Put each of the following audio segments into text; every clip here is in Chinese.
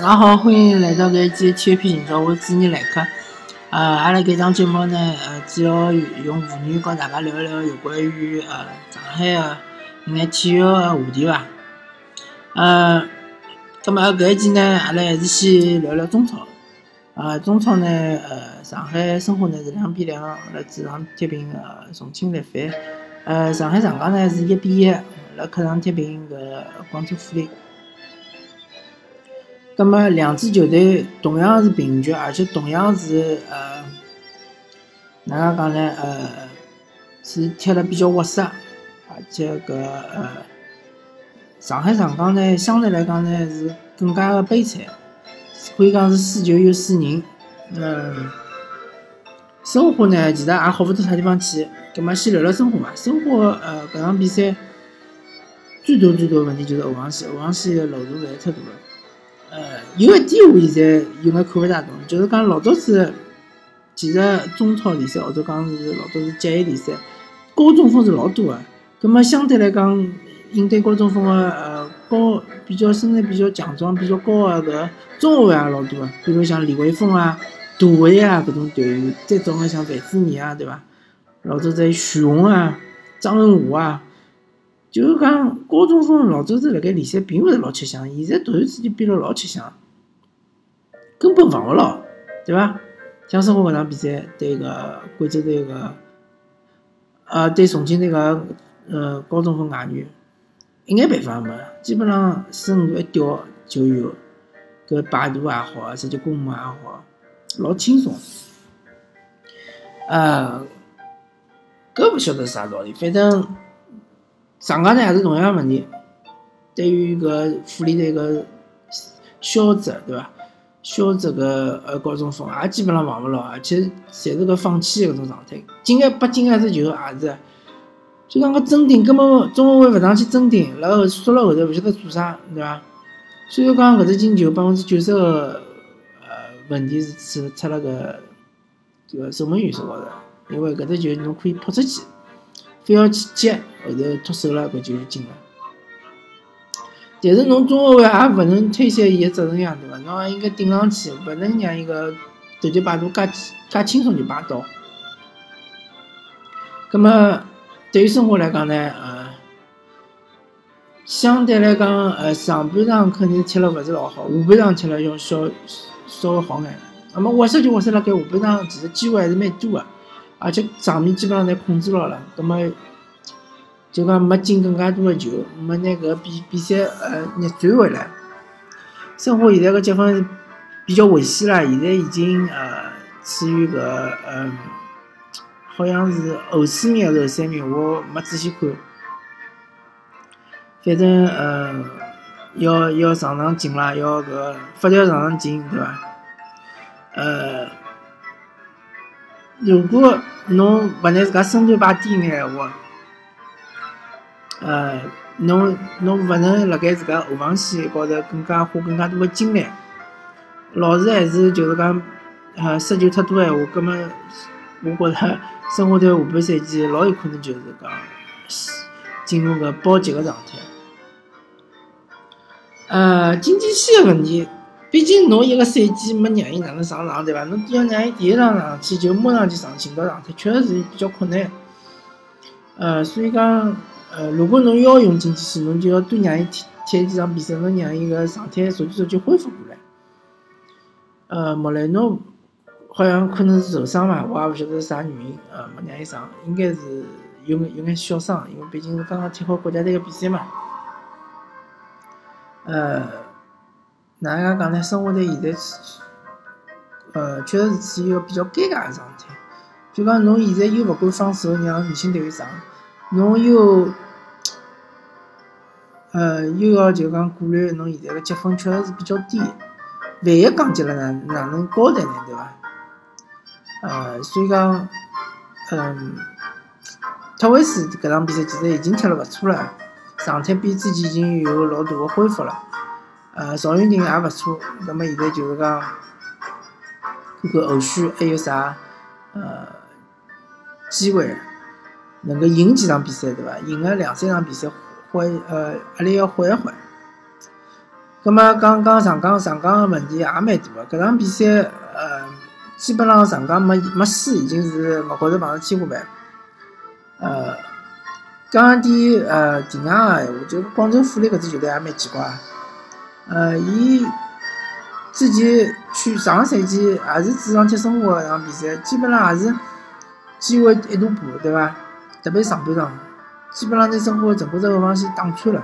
大家好，欢迎来到搿一期体育频道，我是主持人来客。呃，阿拉搿档节目呢，呃，主要用妇女跟大家聊一聊有关于呃上海的一眼体育个话题伐。呃，葛末搿一期呢，阿拉还是先聊聊中超。呃，中超呢，呃，上海申花呢是两比两辣主场踢平呃重庆力帆。呃，上海上港呢是一比一辣客场踢平搿广州富力。葛末两支球队同样是平局，而且同样是呃，哪能讲呢？呃，是踢了比较活塞，而且搿呃，上海上港呢，相对来讲呢是更加的悲惨，可以讲是输球又输人。嗯，申花呢，其实也好勿到啥地方去。葛末先聊聊申花嘛。申花呃，搿场比赛最大最大的问题就是后防线，后防线的漏洞实在太大了。呃，有一点我现在有眼看勿大懂，就是讲老早子，其实中超联赛或者讲是老早是职业联赛，高中锋是老多个。那么相对来讲，应对高中锋个呃高比较身材比较强壮、比较高个搿中后卫也老多个，比如像李玮峰啊、杜威啊搿种队员，再早个像范志毅啊，对伐？老早在徐宏啊、张恩华啊。就是讲高中锋老早子辣盖联赛并勿是老吃香，现在突然之间变得老吃香，根本防勿牢，对伐？像申花搿场比赛对个贵州队个，呃，对重庆队个呃高中锋外援，一眼办法也没，基本上身度一吊就有，搿摆渡也好，直接攻门也好，老轻松。呃，搿勿晓得啥道理，反正。上港呢也是同样问题，对于搿富力队个肖泽对伐？肖泽个呃高中锋也基本上防勿牢，而且侪是个放弃个搿种状态。进个北进个只球也是，就讲个争顶根本中后卫勿上去争顶，然后缩辣后头勿晓得做啥，对伐？所以讲搿只进球百分之九十个呃问题是出出了个这个守门员手高头，因为搿只球侬可以扑出去。非要去接，后头脱手了，搿就是进了。但是侬中后卫也勿能推卸伊个责任呀，对伐？侬也应该顶上去，勿能让伊个突击摆渡介介轻松就摆倒。葛末对于申花来讲呢，呃，相对来讲，呃，上半场肯定踢了勿是老好，下半场踢了要稍稍微好眼。那么活塞就活塞辣盖下半场，其实机会还是蛮多个。而且场面基本上侪控制牢了，葛末就讲没进更加多的球，没拿搿比比赛呃逆转回来。申花现在个积分比较危险了，现在已经呃处于搿呃好像是后四名还是后三名，我没仔细看。反正呃要要上场进了，要搿发条上场进，对伐？呃。如果侬勿拿自家身段摆低眼闲话，呃，侬侬勿能辣盖自家后防线高头更加花更加多的精力，老是还是就是讲，呃，失球太多闲话，葛末我觉着申花队下半赛季老有可能就是讲进入个保级个状态。呃，经济线的问题。毕竟侬一个赛季没让伊哪能上场，对伐？侬要让伊第一场上去就马上就上进到状态，确实是比较困难。呃，所以讲，呃，如果侬要用经济线，侬就要多让伊踢踢几场比赛，侬让伊个状态逐渐逐渐恢复过来。呃，莫雷诺好像可能是受伤嘛，我也勿晓得是啥原因，呃，没让伊上，应该是有有眼小伤，因为毕竟是刚刚踢好国家队个比赛嘛。呃。哪能介讲呢？生活在现在，呃，确实是处于一个比较尴尬的状态。就讲侬现在又勿敢放手让年轻队员上，侬又，呃，又要就讲顾虑侬现在个积分确实是比较低，万一降级了呢？哪能交代呢？对伐？呃，所以讲，嗯，特维斯搿场比赛其实已经踢了勿错了，状态比之前已经有老大个恢复了。呃，赵云霆也勿错，那么现在就是讲，看看后续还有啥呃机会，能够赢几场比赛，对伐？赢个两三场比赛，缓呃压力要缓一缓。葛末讲讲上港，上港个问题也蛮大个。搿场比赛，呃，基本上上港没没输，已经是目高头碰着天花板。呃，讲点呃题外个闲话，就广州富力搿支球队也蛮奇怪。呃，伊之前去上个赛季也是主场踢申花场比赛，基本上也是机会一大把，对伐？特别上半场，基本上拿申花整个只后防线打穿了。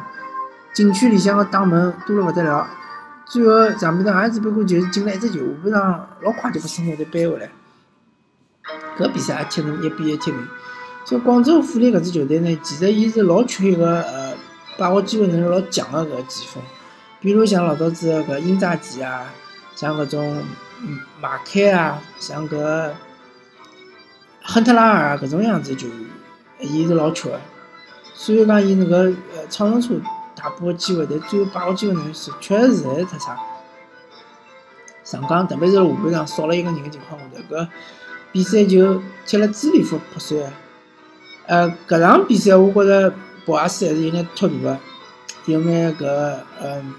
禁区里向个打门多了勿得了，最后上半场还只不过就是进了一只球，下半场老快就把申花队扳回来。搿比赛也踢成一比一踢平。所以广州富力搿支球队呢，其实伊是老缺一个呃把握机会能力老强个搿前锋，比如像老早子搿英扎吉啊，像搿种马凯啊，像搿亨特拉尔啊搿种样子球员，伊是老缺个。虽然讲伊那个呃创造出大把个机会，但最后把握机会能力是确实实在是太差。上港特别是下半场少了一个人个情况下头，搿比赛就踢了支离破破碎。呃，搿场比赛我觉着博阿斯还是有眼脱大个，有眼搿嗯，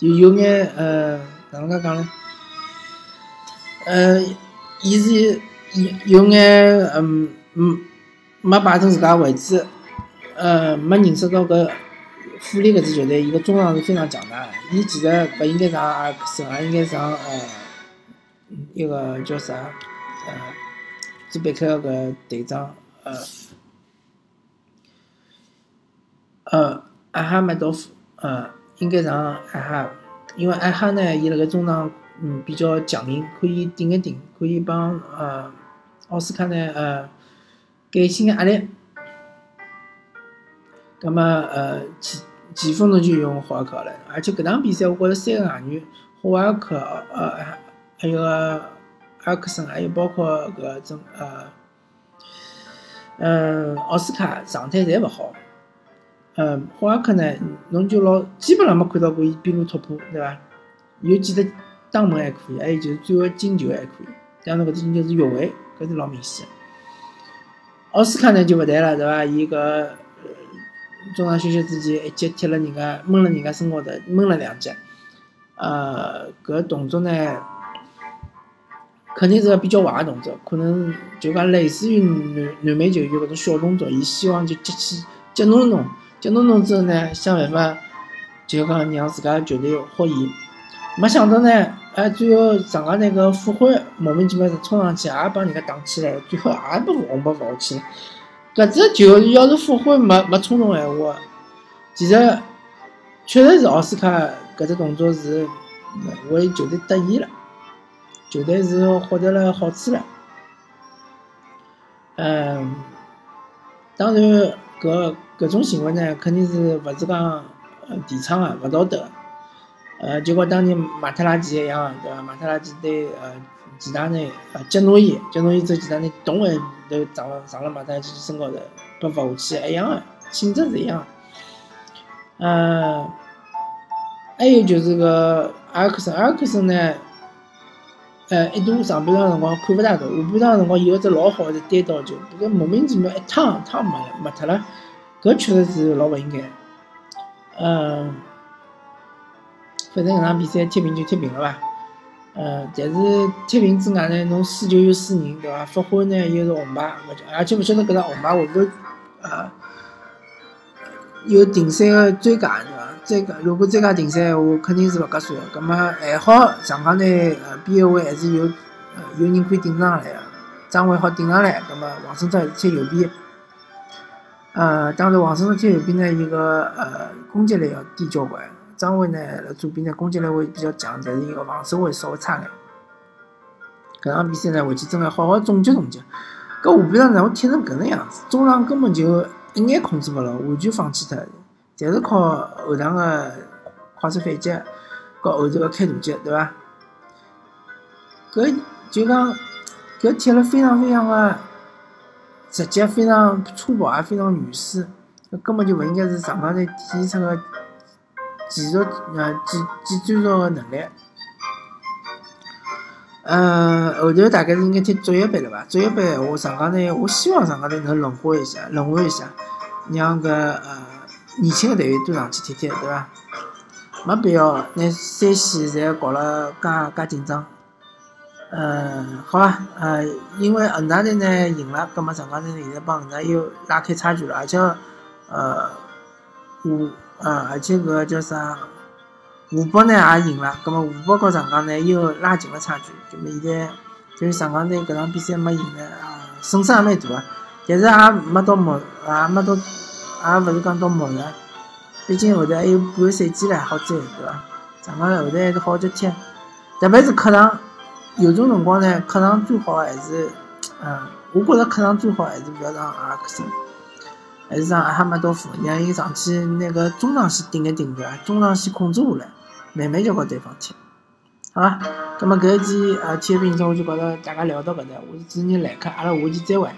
就有眼呃，哪能介讲呢？呃，伊是有有眼嗯嗯，没摆正自家位置，呃，没认识到搿。富力搿支球队，伊个中场是非常强大。伊其实勿应该上阿尔克森，也应该上呃，一个叫啥呃，乌兹别克个队长呃，呃，阿哈迈多夫呃，应该上艾哈，因为艾哈呢，伊辣盖中场嗯比较强硬，可以顶一顶，可以帮呃奥斯卡呢呃，减轻压力。葛末呃其。前锋侬就用霍尔克了，而且搿场比赛我觉着三个外援，霍尔克呃还有个埃克森，还有包括搿种呃嗯奥斯卡状态侪勿好。嗯，霍尔克呢，侬就老基本上没看到过伊边路突破，对伐？有几只打门还可以，还有就是最后进球还可以。像侬搿只进球是越位，搿是老明显。奥斯卡呢就勿谈了，对伐？伊搿。中场休息之前，一脚踢了人家，闷了人家身高头，闷了两脚。呃，搿动作呢，肯定是个比较坏个动作，可能就讲类似于南南美球员搿种小动作，伊希望就激起激弄弄，激弄弄之后呢，想办法就讲让自家球队获益。没想到呢，哎，最后上港那个复活莫名其妙是冲上去，也帮人家挡起来，最后也被红包罚下去。搿只球要是复活没没冲动闲话，其实确实是奥斯卡搿只动作是为球队得益了，球队是获得了好处了。嗯，当然搿搿种行为呢，肯定是勿是讲提倡个，勿道德。呃，就和当年马特拉吉一样，对伐？马特拉吉对呃。其他人？呃，杰诺伊，杰诺伊走其他呢，动完都上了上了马达机身高头，被罚下去，一样的性质是一样。呃，还有就是个阿克森，阿克森呢，呃，一度上半场辰光看勿大到，下半场辰光有一只老好的单刀球，搿莫名其妙一趟趟没了，没脱了，搿确实是老勿应该。嗯，反正搿场比赛踢平就踢平了吧。呃，但是踢平之外呢，侬输球又输人，对伐？发挥呢又是红牌，而且勿晓得搿只红牌会勿会呃有停赛个追加，对伐？追加如果追加停赛个话，肯定是勿合算个。葛末还好上港呢呃边后卫还是有呃有人可以顶上来个，张伟好顶上来，葛末王胜超还是踢右边。呃，当然王胜超踢右边呢，一个呃攻击力要低交关。张伟呢，辣左边呢，攻击力会比较强，但是伊个防守会稍微差眼。搿场比赛呢，回去真个好好总结总结。搿下半场呢，我踢成搿能样子，中场根本就一眼控制勿牢，完全放弃脱，侪是靠后场个快速反击，和后头个开大脚，对伐？搿就讲搿踢了非常非常个直接，非常粗暴，也非常原始，搿根本就勿应该是上港队体现出个。技术呃，技技战术个能力，呃，后头大概是应该踢足协杯了吧？足协杯我上港队，我希望上港队能轮换一下，轮换一下，让个呃年轻个队员多上去踢踢，对伐？没必要拿山西侪搞了介介紧张。嗯，好吧，呃，因为恒大队呢赢了，葛末上港队现在帮恒大又拉开差距了，而且呃湖呃而且搿个叫啥湖北呢也赢了，葛末湖北和上港呢又拉近了差距，葛末现在就是上港队搿场比赛没赢呢，啊损失也蛮大个，但是也没到末，也没到，也勿是讲到末了，毕竟后头还有半个赛季唻好追，对伐？上港后头还是好接踢，特别是客场。有种辰光呢，客场最好还是，嗯，我觉着客场最好还是勿要让阿克森，还是让阿哈马多夫，让伊上去那个中场线顶一顶，对伐？中场线控制下来，慢慢叫告对方踢，好伐？葛末搿一期呃体育评测我就觉着大家聊到搿搭，我是主持人来客，阿拉下期再会。